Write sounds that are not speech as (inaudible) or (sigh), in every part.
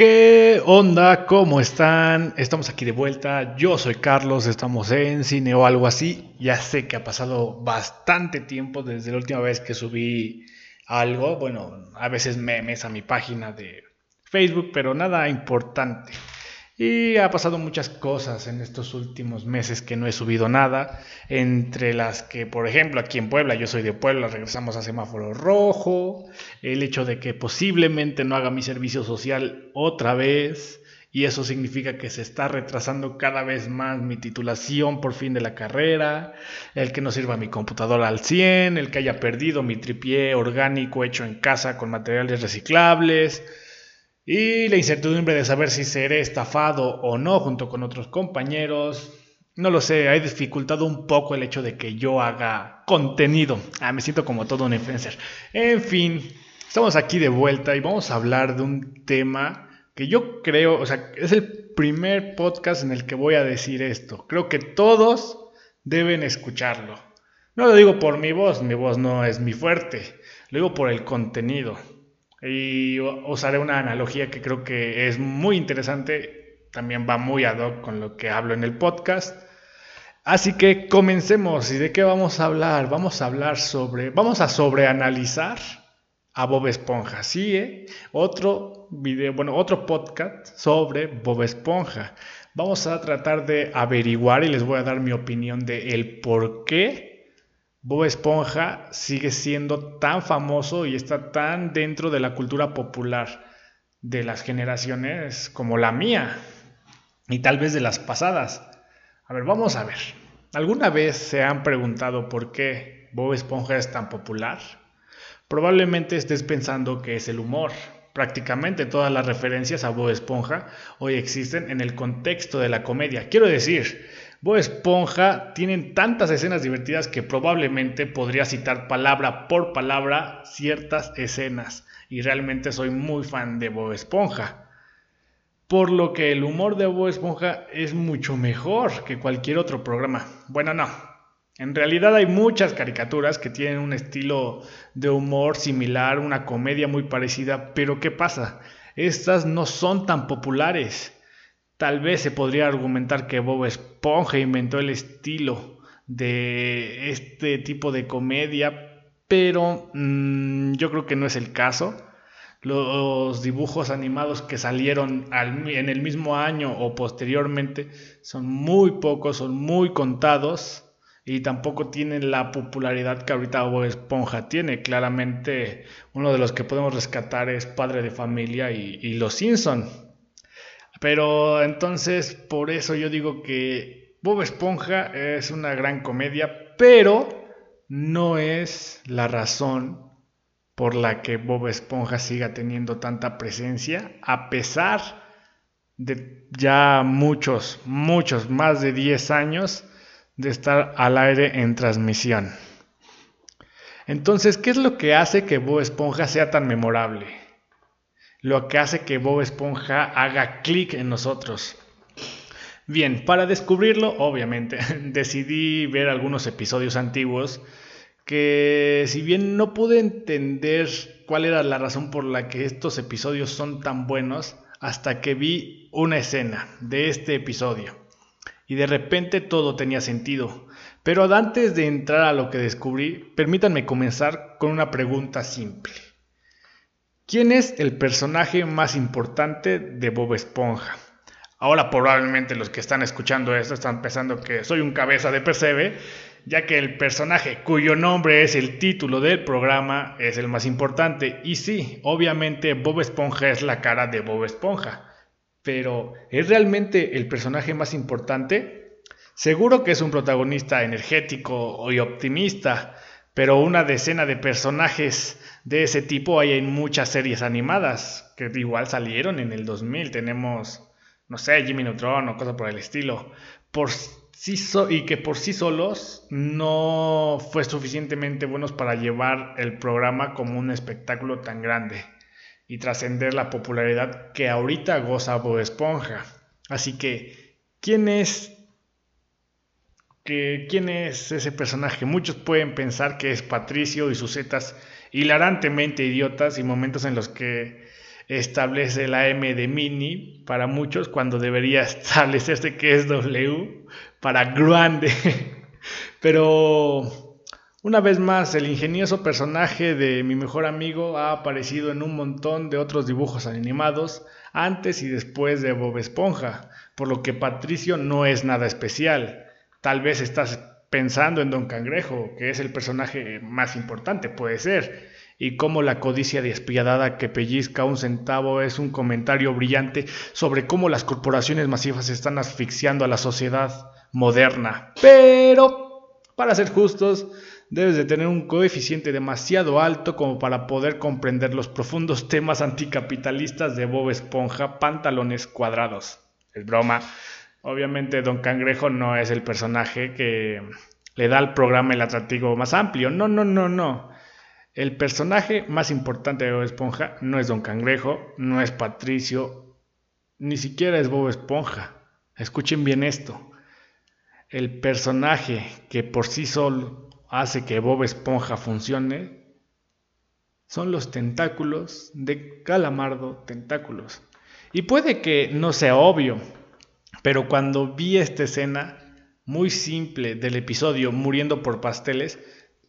¿Qué onda? ¿Cómo están? Estamos aquí de vuelta. Yo soy Carlos, estamos en cine o algo así. Ya sé que ha pasado bastante tiempo desde la última vez que subí algo. Bueno, a veces memes a mi página de Facebook, pero nada importante. Y ha pasado muchas cosas en estos últimos meses que no he subido nada, entre las que, por ejemplo, aquí en Puebla, yo soy de Puebla, regresamos a semáforo rojo, el hecho de que posiblemente no haga mi servicio social otra vez, y eso significa que se está retrasando cada vez más mi titulación por fin de la carrera, el que no sirva mi computadora al 100, el que haya perdido mi tripié orgánico hecho en casa con materiales reciclables, y la incertidumbre de saber si seré estafado o no junto con otros compañeros. No lo sé, ha dificultado un poco el hecho de que yo haga contenido. Ah, me siento como todo un influencer. En fin, estamos aquí de vuelta y vamos a hablar de un tema que yo creo, o sea, es el primer podcast en el que voy a decir esto. Creo que todos deben escucharlo. No lo digo por mi voz, mi voz no es mi fuerte, lo digo por el contenido. Y usaré una analogía que creo que es muy interesante, también va muy ad hoc con lo que hablo en el podcast. Así que comencemos. ¿Y de qué vamos a hablar? Vamos a hablar sobre, vamos a sobreanalizar a Bob Esponja. Sí, ¿eh? otro video, bueno, otro podcast sobre Bob Esponja. Vamos a tratar de averiguar y les voy a dar mi opinión de el por qué Bob Esponja sigue siendo tan famoso y está tan dentro de la cultura popular de las generaciones como la mía y tal vez de las pasadas. A ver, vamos a ver. ¿Alguna vez se han preguntado por qué Bob Esponja es tan popular? Probablemente estés pensando que es el humor. Prácticamente todas las referencias a Bob Esponja hoy existen en el contexto de la comedia. Quiero decir, Bob Esponja tienen tantas escenas divertidas que probablemente podría citar palabra por palabra ciertas escenas. Y realmente soy muy fan de Bob Esponja. Por lo que el humor de Bob Esponja es mucho mejor que cualquier otro programa. Bueno, no. En realidad hay muchas caricaturas que tienen un estilo de humor similar, una comedia muy parecida, pero ¿qué pasa? Estas no son tan populares. Tal vez se podría argumentar que Bob Esponja inventó el estilo de este tipo de comedia, pero mm, yo creo que no es el caso. Los dibujos animados que salieron en el mismo año o posteriormente son muy pocos, son muy contados y tampoco tienen la popularidad que ahorita Bob Esponja tiene. Claramente uno de los que podemos rescatar es Padre de Familia y, y Los Simpson. Pero entonces, por eso yo digo que Bob Esponja es una gran comedia, pero no es la razón por la que Bob Esponja siga teniendo tanta presencia, a pesar de ya muchos, muchos, más de 10 años de estar al aire en transmisión. Entonces, ¿qué es lo que hace que Bob Esponja sea tan memorable? Lo que hace que Bob Esponja haga clic en nosotros. Bien, para descubrirlo, obviamente, (laughs) decidí ver algunos episodios antiguos que si bien no pude entender cuál era la razón por la que estos episodios son tan buenos, hasta que vi una escena de este episodio. Y de repente todo tenía sentido. Pero antes de entrar a lo que descubrí, permítanme comenzar con una pregunta simple. ¿Quién es el personaje más importante de Bob Esponja? Ahora probablemente los que están escuchando esto están pensando que soy un cabeza de percebe, ya que el personaje cuyo nombre es el título del programa es el más importante. Y sí, obviamente Bob Esponja es la cara de Bob Esponja. Pero ¿es realmente el personaje más importante? Seguro que es un protagonista energético y optimista, pero una decena de personajes de ese tipo hay en muchas series animadas que igual salieron en el 2000. Tenemos, no sé, Jimmy Neutron o cosas por el estilo. Por sí y que por sí solos no fue suficientemente buenos para llevar el programa como un espectáculo tan grande y trascender la popularidad que ahorita goza Bob Esponja. Así que, ¿quién es quién es ese personaje. Muchos pueden pensar que es Patricio y sus zetas hilarantemente idiotas y momentos en los que establece la M de mini para muchos cuando debería (laughs) establecerse que es W para grande. (laughs) Pero una vez más, el ingenioso personaje de mi mejor amigo ha aparecido en un montón de otros dibujos animados antes y después de Bob Esponja, por lo que Patricio no es nada especial. Tal vez estás pensando en Don Cangrejo, que es el personaje más importante, puede ser, y cómo la codicia despiadada que pellizca un centavo es un comentario brillante sobre cómo las corporaciones masivas están asfixiando a la sociedad moderna. Pero, para ser justos, debes de tener un coeficiente demasiado alto como para poder comprender los profundos temas anticapitalistas de Bob Esponja, pantalones cuadrados. Es broma. Obviamente Don Cangrejo no es el personaje que le da al programa el atractivo más amplio. No, no, no, no. El personaje más importante de Bob Esponja no es Don Cangrejo, no es Patricio, ni siquiera es Bob Esponja. Escuchen bien esto. El personaje que por sí solo hace que Bob Esponja funcione son los tentáculos de Calamardo Tentáculos. Y puede que no sea obvio, pero cuando vi esta escena muy simple del episodio Muriendo por Pasteles,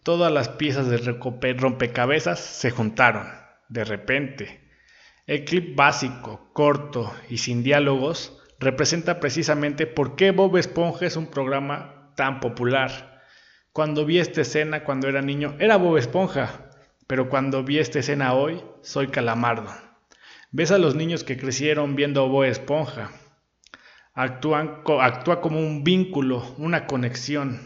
todas las piezas de rompecabezas se juntaron de repente. El clip básico, corto y sin diálogos representa precisamente por qué Bob Esponja es un programa tan popular. Cuando vi esta escena cuando era niño, era Bob Esponja, pero cuando vi esta escena hoy, soy Calamardo. Ves a los niños que crecieron viendo Bob Esponja. Actúa como un vínculo, una conexión,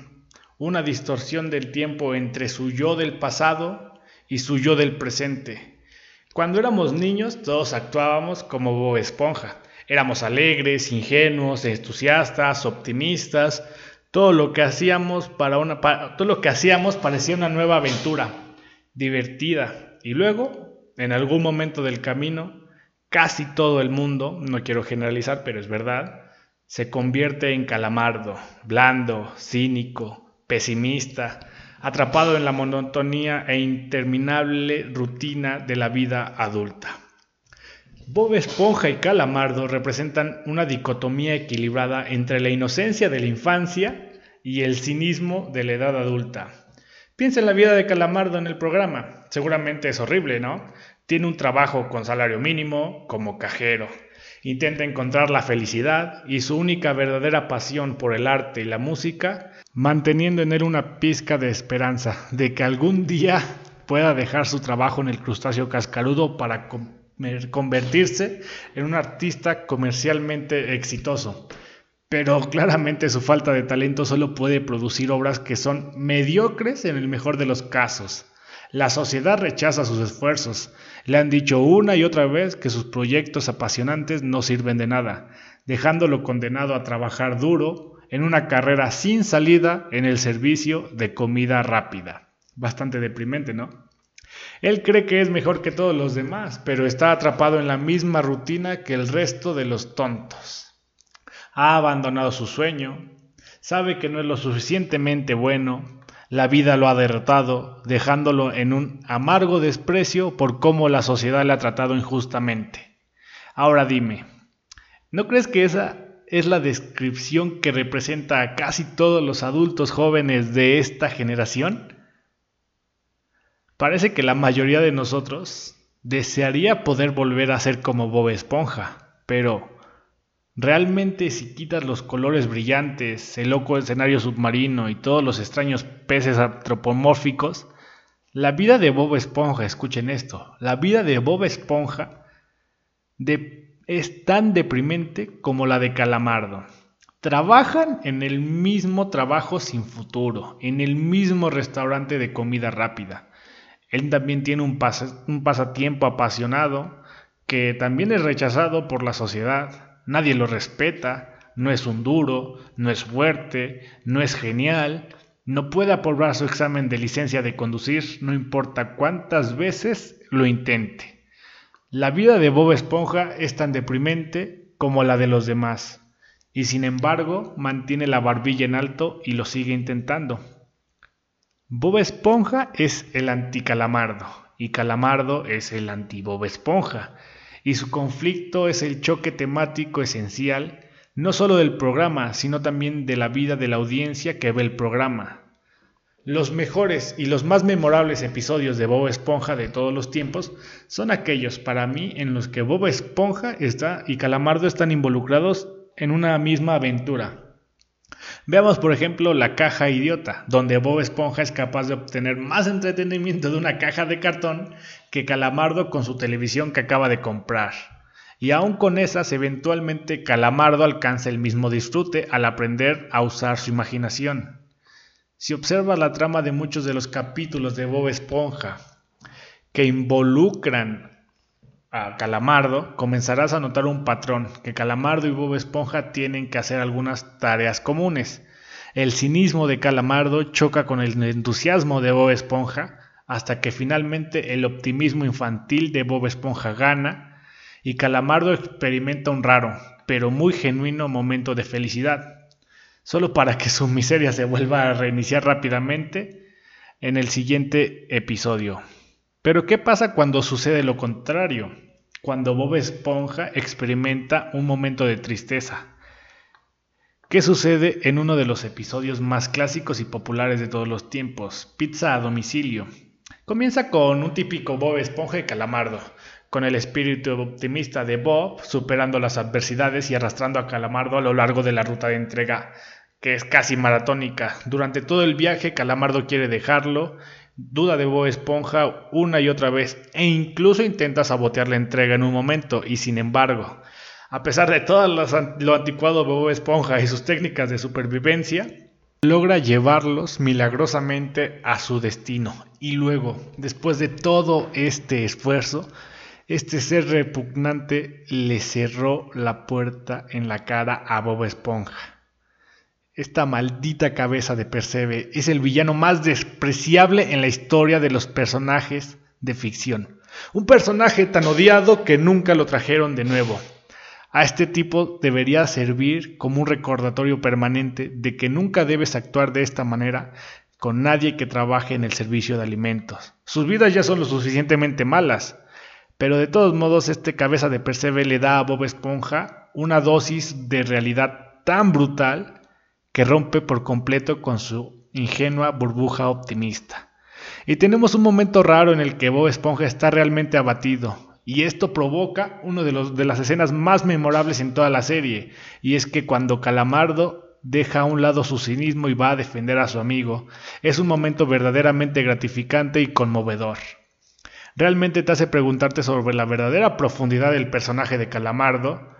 una distorsión del tiempo entre su yo del pasado y su yo del presente. Cuando éramos niños, todos actuábamos como Bob Esponja. Éramos alegres, ingenuos, entusiastas, optimistas, todo lo que hacíamos parecía una nueva aventura, divertida. Y luego, en algún momento del camino, casi todo el mundo, no quiero generalizar, pero es verdad, se convierte en calamardo, blando, cínico, pesimista, atrapado en la monotonía e interminable rutina de la vida adulta. Bob Esponja y Calamardo representan una dicotomía equilibrada entre la inocencia de la infancia y el cinismo de la edad adulta. Piensa en la vida de Calamardo en el programa. Seguramente es horrible, ¿no? Tiene un trabajo con salario mínimo como cajero. Intenta encontrar la felicidad y su única verdadera pasión por el arte y la música, manteniendo en él una pizca de esperanza de que algún día pueda dejar su trabajo en el crustáceo cascarudo para convertirse en un artista comercialmente exitoso. Pero claramente su falta de talento solo puede producir obras que son mediocres en el mejor de los casos. La sociedad rechaza sus esfuerzos. Le han dicho una y otra vez que sus proyectos apasionantes no sirven de nada, dejándolo condenado a trabajar duro en una carrera sin salida en el servicio de comida rápida. Bastante deprimente, ¿no? Él cree que es mejor que todos los demás, pero está atrapado en la misma rutina que el resto de los tontos. Ha abandonado su sueño, sabe que no es lo suficientemente bueno, la vida lo ha derrotado, dejándolo en un amargo desprecio por cómo la sociedad le ha tratado injustamente. Ahora dime, ¿no crees que esa es la descripción que representa a casi todos los adultos jóvenes de esta generación? Parece que la mayoría de nosotros desearía poder volver a ser como Bob Esponja, pero realmente si quitas los colores brillantes, el loco escenario submarino y todos los extraños peces antropomórficos, la vida de Bob Esponja, escuchen esto, la vida de Bob Esponja es tan deprimente como la de Calamardo. Trabajan en el mismo trabajo sin futuro, en el mismo restaurante de comida rápida él también tiene un, pasatiempo apasionado que también es rechazado por la sociedad. Nadie lo respeta, no es un duro, no es fuerte, no es genial, no puede aprobar su examen de licencia de conducir, no importa cuántas veces lo intente. La vida de Bob Esponja es tan deprimente como la de los demás, y sin embargo mantiene la barbilla en alto y lo sigue intentando. Bob Esponja es el anti-Calamardo y Calamardo es el anti-Bob Esponja. Y su conflicto es el choque temático esencial no solo del programa, sino también de la vida de la audiencia que ve el programa. Los mejores y los más memorables episodios de Bob Esponja de todos los tiempos son aquellos para mí en los que Bob Esponja está y Calamardo están involucrados en una misma aventura. Veamos por ejemplo la caja idiota, donde Bob Esponja es capaz de obtener más entretenimiento de una caja de cartón que Calamardo con su televisión que acaba de comprar. Y aún con esas, eventualmente Calamardo alcanza el mismo disfrute al aprender a usar su imaginación. Si observas la trama de muchos de los capítulos de Bob Esponja que involucran a Calamardo, comenzarás a notar un patrón, que Calamardo y Bob Esponja tienen que hacer algunas tareas comunes. El cinismo de Calamardo choca con el entusiasmo de Bob Esponja, hasta que finalmente el optimismo infantil de Bob Esponja gana y Calamardo experimenta un raro, pero muy genuino momento de felicidad solo para que su miseria se vuelva a reiniciar rápidamente en el siguiente episodio. Pero ¿qué pasa cuando sucede lo contrario? Cuando Bob Esponja experimenta un momento de tristeza. ¿Qué sucede en uno de los episodios más clásicos y populares de todos los tiempos? Pizza a domicilio. Comienza con un típico Bob Esponja y Calamardo, con el espíritu optimista de Bob superando las adversidades y arrastrando a Calamardo a lo largo de la ruta de entrega que es casi maratónica. Durante todo el viaje, Calamardo quiere dejarlo, duda de Bob Esponja una y otra vez e incluso intenta sabotear la entrega en un momento y sin embargo, a pesar de todo lo anticuado de Bob Esponja y sus técnicas de supervivencia, logra llevarlos milagrosamente a su destino. Y luego, después de todo este esfuerzo, este ser repugnante le cerró la puerta en la cara a Bob Esponja. Esta maldita cabeza de Percebe es el villano más despreciable en la historia de los personajes de ficción. Un personaje tan odiado que nunca lo trajeron de nuevo. A este tipo debería servir como un recordatorio permanente de que nunca debes actuar de esta manera con nadie que trabaje en el servicio de alimentos. Sus vidas ya son lo suficientemente malas, pero de todos modos este cabeza de Percebe le da a Bob Esponja una dosis de realidad tan brutal que rompe por completo con su ingenua burbuja optimista. Y tenemos un momento raro en el que Bob Esponja está realmente abatido, y esto provoca una de, las escenas más memorables en toda la serie, y es que cuando Calamardo deja a un lado su cinismo y va a defender a su amigo, es un momento verdaderamente gratificante y conmovedor. Realmente te hace preguntarte sobre la verdadera profundidad del personaje de Calamardo,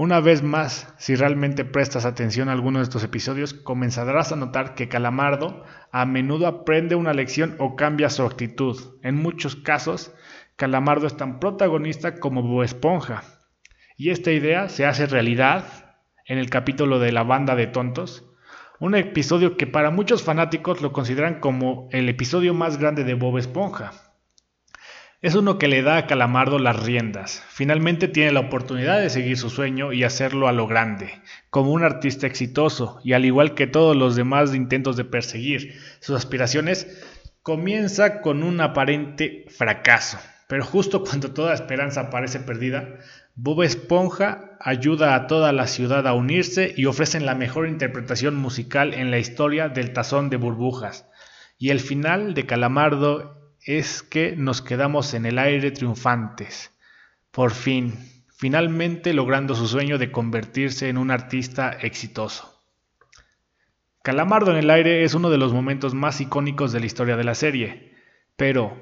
una vez más, si realmente prestas atención a alguno de estos episodios, comenzarás a notar que Calamardo a menudo aprende una lección o cambia su actitud. En muchos casos, Calamardo es tan protagonista como Bob Esponja. Y esta idea se hace realidad en el capítulo de la banda de tontos, un episodio que para muchos fanáticos lo consideran como el episodio más grande de Bob Esponja. Es uno que le da a Calamardo las riendas. Finalmente tiene la oportunidad de seguir su sueño y hacerlo a lo grande, como un artista exitoso, y al igual que todos los demás intentos de perseguir sus aspiraciones, comienza con un aparente fracaso. Pero justo (laughs) cuando toda esperanza parece perdida, Bob Esponja ayuda a toda la ciudad a unirse y ofrecen la mejor interpretación musical en la historia del tazón de burbujas. Y el final de Calamardo es que nos quedamos en el aire triunfantes, por fin, finalmente logrando su sueño de convertirse en un artista exitoso. Calamardo en el aire es uno de los momentos más icónicos de la historia de la serie, pero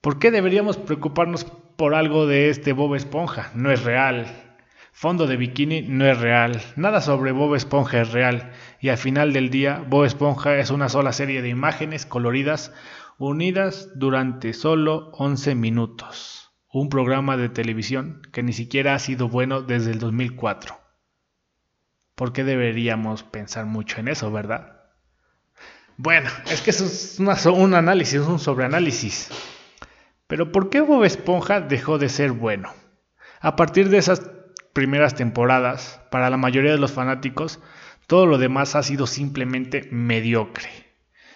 ¿por qué deberíamos preocuparnos por algo de este Bob Esponja? No es real. Fondo de bikini no es real. Nada sobre Bob Esponja es real. Y al final del día, Bob Esponja es una sola serie de imágenes coloridas unidas durante solo 11 minutos. Un programa de televisión que ni siquiera ha sido bueno desde el 2004. ¿Por qué deberíamos pensar mucho en eso, verdad? Bueno, es que eso es un análisis, es un sobreanálisis. Pero ¿por qué Bob Esponja dejó de ser bueno? A partir de esas primeras temporadas, para la mayoría de los fanáticos, todo lo demás ha sido simplemente mediocre.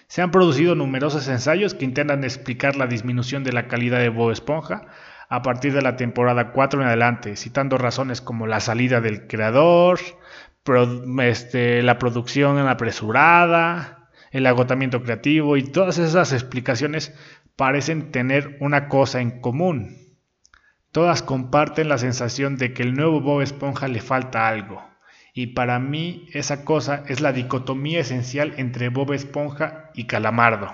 Se han producido numerosos ensayos que intentan explicar la disminución de la calidad de Bob Esponja, a partir de la temporada 4 en adelante, citando razones como la salida del creador, este, la producción apresurada, el agotamiento creativo y todas esas explicaciones parecen tener una cosa en común. Todas comparten la sensación de que el nuevo Bob Esponja le falta algo. Y para mí esa cosa es la dicotomía esencial entre Bob Esponja y Calamardo.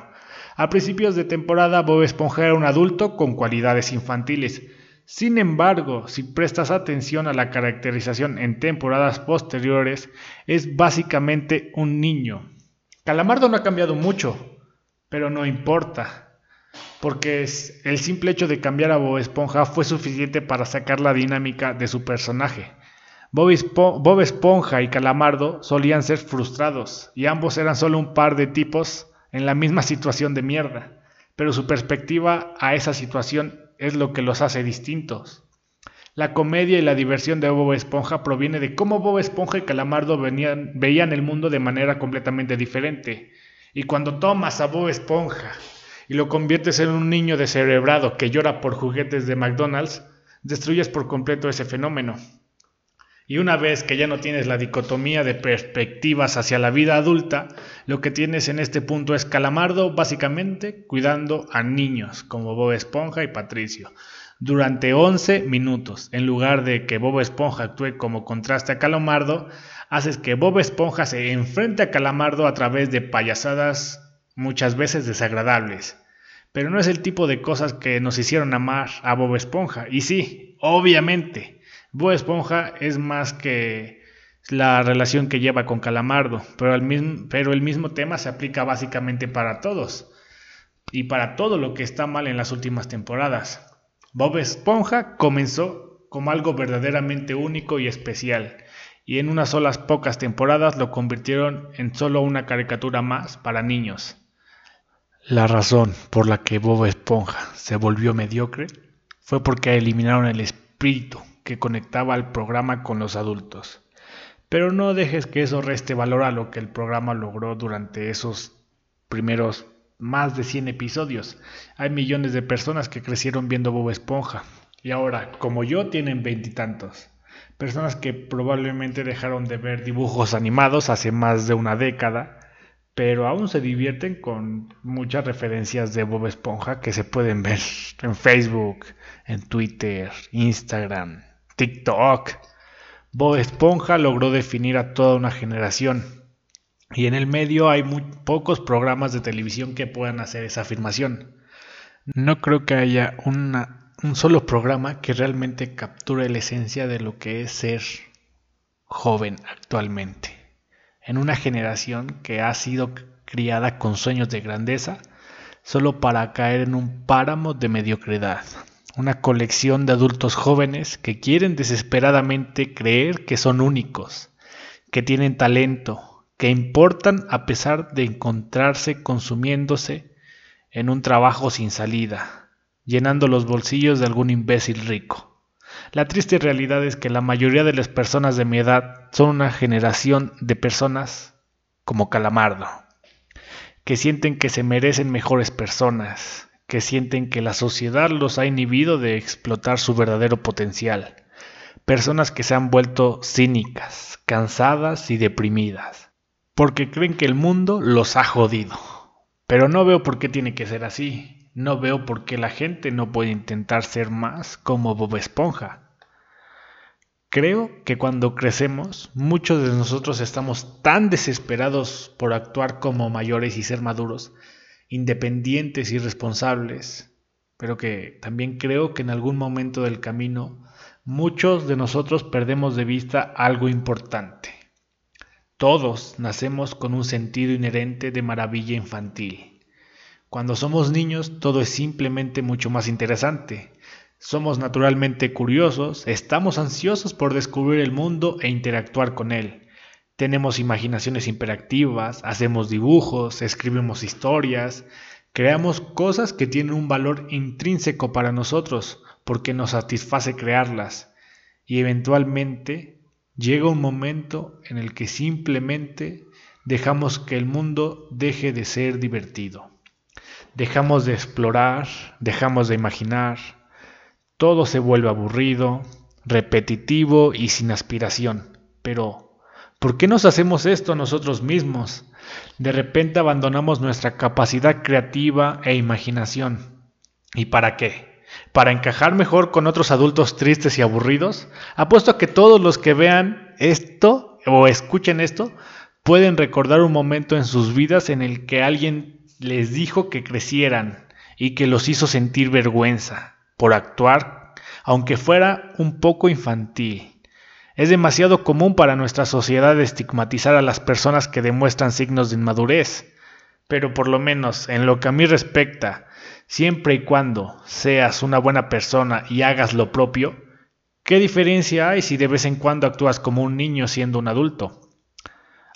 A principios de temporada Bob Esponja era un adulto con cualidades infantiles. Sin embargo, si prestas atención a la caracterización en temporadas posteriores, es básicamente un niño. Calamardo no ha cambiado mucho, pero no importa, porque el simple hecho de cambiar a Bob Esponja fue suficiente para sacar la dinámica de su personaje. Bob, Esponja y Calamardo solían ser frustrados, y ambos eran solo un par de tipos en la misma situación de mierda, pero su perspectiva a esa situación es lo que los hace distintos. La comedia y la diversión de Bob Esponja proviene de cómo Bob Esponja y Calamardo veían el mundo de manera completamente diferente. Y cuando tomas a Bob Esponja y lo conviertes en un niño descerebrado que llora por juguetes de McDonald's, destruyes por completo ese fenómeno. Y una vez que ya no tienes la dicotomía de perspectivas hacia la vida adulta, lo que tienes en este punto es Calamardo básicamente cuidando a niños como Bob Esponja y Patricio durante 11 minutos. En lugar de que Bob Esponja actúe como contraste a Calamardo, haces que Bob Esponja se enfrente a Calamardo a través de payasadas muchas veces desagradables. Pero no es el tipo de cosas que nos hicieron amar a Bob Esponja. Y sí, obviamente, Bob Esponja es más que la relación que lleva con Calamardo, pero el, mismo, tema se aplica básicamente para todos y para todo lo que está mal en las últimas temporadas. Bob Esponja comenzó como algo verdaderamente único y especial, y en unas solas pocas temporadas lo convirtieron en solo una caricatura más para niños. La razón por la que Bob Esponja se volvió mediocre fue porque eliminaron el espíritu que conectaba al programa con los adultos. Pero no dejes que eso reste valor a lo que el programa logró durante esos primeros más de 100 episodios. Hay millones de personas que crecieron viendo Bob Esponja y ahora, como yo, tienen veintitantos. Personas que probablemente dejaron de ver dibujos animados hace más de una década, pero aún se divierten con muchas referencias de Bob Esponja que se pueden ver en Facebook, en Twitter, Instagram, TikTok. Bob Esponja logró definir a toda una generación. Y en el medio hay muy pocos programas de televisión que puedan hacer esa afirmación. No creo que haya una, un solo programa que realmente capture la esencia de lo que es ser joven actualmente. En una generación que ha sido criada con sueños de grandeza, solo para caer en un páramo de mediocridad una colección de adultos jóvenes que quieren desesperadamente creer que son únicos, que tienen talento, que importan a pesar de encontrarse consumiéndose en un trabajo sin salida, llenando los bolsillos de algún imbécil rico. La triste realidad es que la mayoría de las personas de mi edad son una generación de personas como Calamardo, que sienten que se merecen mejores personas, que sienten que la sociedad los ha inhibido de explotar su verdadero potencial. Personas que se han vuelto cínicas, cansadas y deprimidas, porque creen que el mundo los ha jodido. Pero no veo por qué tiene que ser así. No veo por qué la gente no puede intentar ser más como Bob Esponja. Creo que cuando crecemos, muchos de nosotros estamos tan desesperados por actuar como mayores y ser maduros, independientes y responsables, pero que también creo que en algún momento del camino muchos de nosotros perdemos de vista algo importante. Todos nacemos con un sentido inherente de maravilla infantil. Cuando somos niños todo es simplemente mucho más interesante. Somos naturalmente curiosos, estamos ansiosos por descubrir el mundo e interactuar con él. Tenemos imaginaciones imperactivas, hacemos dibujos, escribimos historias, creamos cosas que tienen un valor intrínseco para nosotros porque nos satisface crearlas. Y eventualmente llega un momento en el que simplemente dejamos que el mundo deje de ser divertido. Dejamos de explorar, dejamos de imaginar. todo se vuelve aburrido, repetitivo y sin aspiración. Pero, ¿por qué nos hacemos esto nosotros mismos? De repente abandonamos nuestra capacidad creativa e imaginación. ¿Y para qué? ¿Para encajar mejor con otros adultos tristes y aburridos? Apuesto a que todos los que vean esto o escuchen esto pueden recordar un momento en sus vidas en el que alguien les dijo que crecieran y que los hizo sentir vergüenza por actuar, aunque fuera un poco infantil. Es demasiado común para nuestra sociedad estigmatizar a las personas que demuestran signos de inmadurez, pero por lo menos en lo que a mí respecta, siempre y cuando seas una buena persona y hagas lo propio, ¿qué diferencia hay si de vez en cuando actúas como un niño siendo un adulto?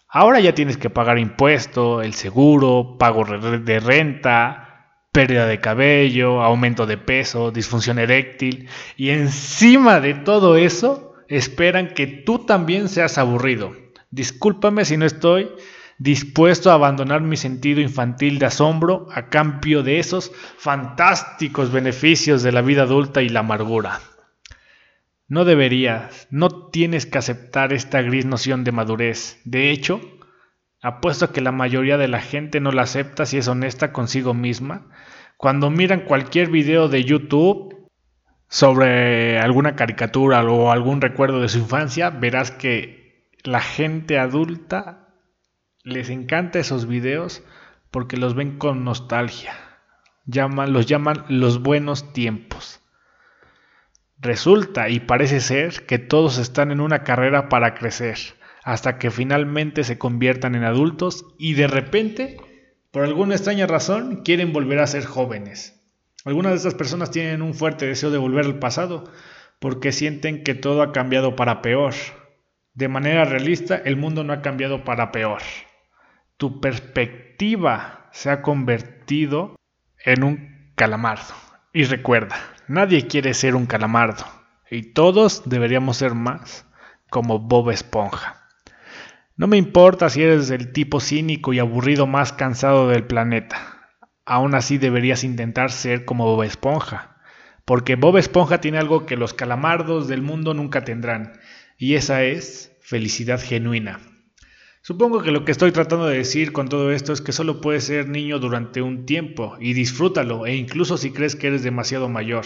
Ahora ya tienes que pagar impuesto, el seguro, pago de renta, pérdida de cabello, aumento de peso, disfunción eréctil y encima de todo eso esperan que tú también seas aburrido. Discúlpame si no estoy dispuesto a abandonar mi sentido infantil de asombro a cambio de esos fantásticos beneficios de la vida adulta y la amargura. No deberías, no tienes que aceptar esta gris noción de madurez. De hecho, apuesto a que la mayoría de la gente no la acepta si es honesta consigo misma. Cuando miran cualquier video de YouTube sobre alguna caricatura o algún recuerdo de su infancia, verás que la gente adulta les encanta esos videos porque los ven con nostalgia. Llaman, los llaman los buenos tiempos. Resulta y parece ser que todos están en una carrera para crecer, hasta que finalmente se conviertan en adultos y de repente, por alguna extraña razón, quieren volver a ser jóvenes. Algunas de estas personas tienen un fuerte deseo de volver al pasado porque sienten que todo ha cambiado para peor. De manera realista, el mundo no ha cambiado para peor. Tu perspectiva se ha convertido en un calamardo. Y recuerda, nadie quiere ser un calamardo, y todos deberíamos ser más como Bob Esponja. No me importa si eres el tipo cínico y aburrido más cansado del planeta. Aún así deberías intentar ser como Bob Esponja, porque Bob Esponja tiene algo que los calamardos del mundo nunca tendrán, y esa es felicidad genuina. Supongo que lo que estoy tratando de decir con todo esto es que solo puedes ser niño durante un tiempo y disfrútalo, e incluso si crees que eres demasiado mayor.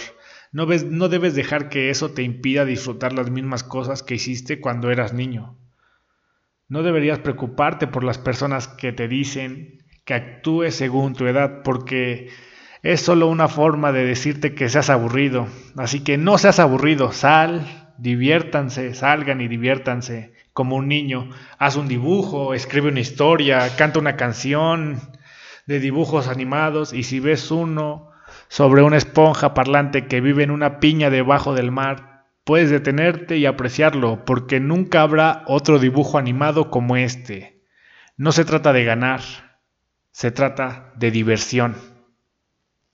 No, no debes dejar que eso te impida disfrutar las mismas cosas que hiciste cuando eras niño. No deberías preocuparte por las personas que te dicen que actúes según tu edad, porque es solo una forma de decirte que seas aburrido. Así que no seas aburrido, sal, diviértanse, salgan y diviértanse como un niño. Haz un dibujo, escribe una historia, canta una canción de dibujos animados y si ves uno sobre una esponja parlante que vive en una piña debajo del mar, puedes detenerte y apreciarlo porque nunca habrá otro dibujo animado como este. No se trata de ganar, se trata de diversión.